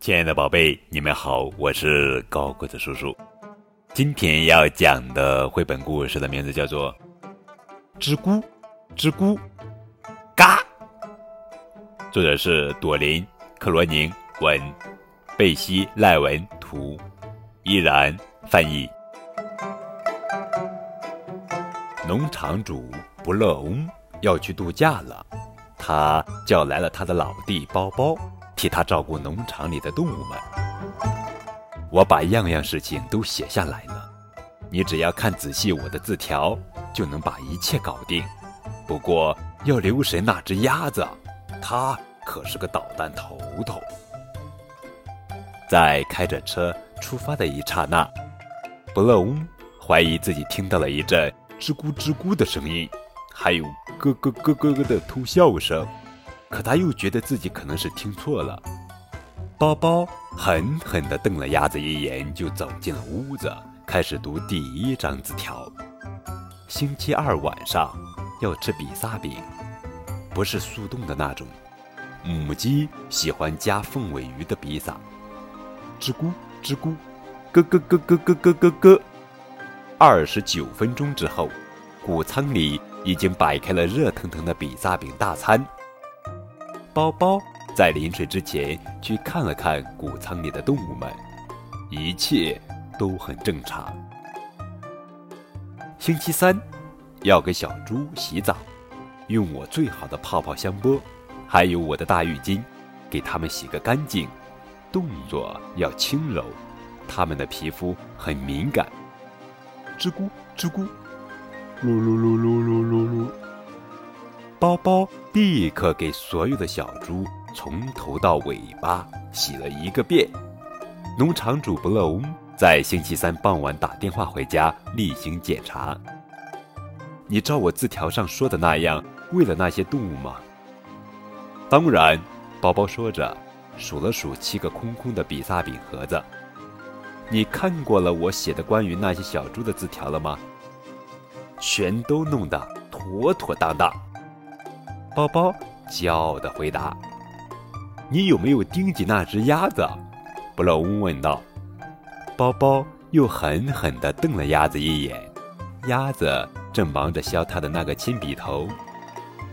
亲爱的宝贝，你们好，我是高个子叔叔。今天要讲的绘本故事的名字叫做《吱咕吱咕嘎》，作者是朵琳·克罗宁文，贝西·赖文图，依然翻译。农场主不乐翁要去度假了，他叫来了他的老弟包包。替他照顾农场里的动物们，我把样样事情都写下来了。你只要看仔细我的字条，就能把一切搞定。不过要留神那只鸭子，它可是个捣蛋头头。在开着车出发的一刹那，布勒翁怀疑自己听到了一阵吱咕吱咕的声音，还有咯咯咯咯咯的偷笑声。可他又觉得自己可能是听错了。包包狠狠地瞪了鸭子一眼，就走进了屋子，开始读第一张字条：星期二晚上要吃比萨饼，不是速冻的那种。母鸡喜欢加凤尾鱼的比萨。吱咕吱咕，咯咯咯咯咯咯咯咯。二十九分钟之后，谷仓里已经摆开了热腾腾的比萨饼大餐。包包在临睡之前去看了看谷仓里的动物们，一切都很正常。星期三要给小猪洗澡，用我最好的泡泡香波，还有我的大浴巾，给它们洗个干净。动作要轻柔，它们的皮肤很敏感。吱咕吱咕，噜噜噜噜噜噜噜。包包立刻给所有的小猪从头到尾巴洗了一个遍。农场主不乐翁在星期三傍晚打电话回家例行检查。你照我字条上说的那样喂了那些动物吗？当然，包包说着，数了数七个空空的比萨饼盒子。你看过了我写的关于那些小猪的字条了吗？全都弄得妥妥当当。包包骄傲地回答：“你有没有盯紧那只鸭子？”布洛翁问道。包包又狠狠地瞪了鸭子一眼。鸭子正忙着削它的那个铅笔头。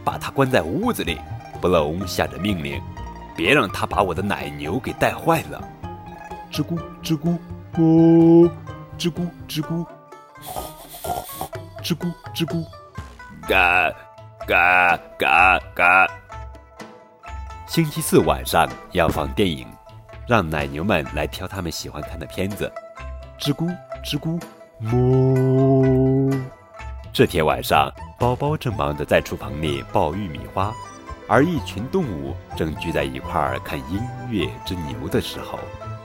把它关在屋子里，布洛翁下着命令：“别让它把我的奶牛给带坏了。”吱咕吱咕，咕，吱咕吱咕，吱咕吱咕，嘎。嘎嘎嘎！星期四晚上要放电影，让奶牛们来挑他们喜欢看的片子。吱咕吱咕，哞！这天晚上，包包正忙着在厨房里爆玉米花，而一群动物正聚在一块儿看音乐之牛的时候，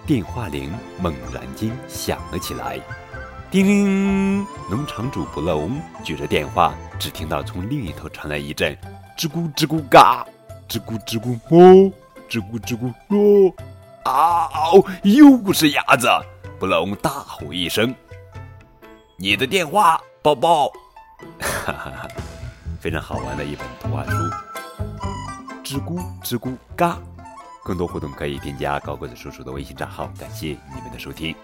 电话铃猛然间响了起来。叮铃！农场主不乐翁举着电话，只听到从另一头传来一阵“吱咕吱咕嘎，吱咕吱咕哦，吱咕吱咕咯”，啊！又不是鸭子！不乐翁大吼一声：“你的电话，宝宝！”哈哈哈，非常好玩的一本图画书。吱咕吱咕嘎，更多互动可以添加高个子叔叔的微信账号。感谢你们的收听。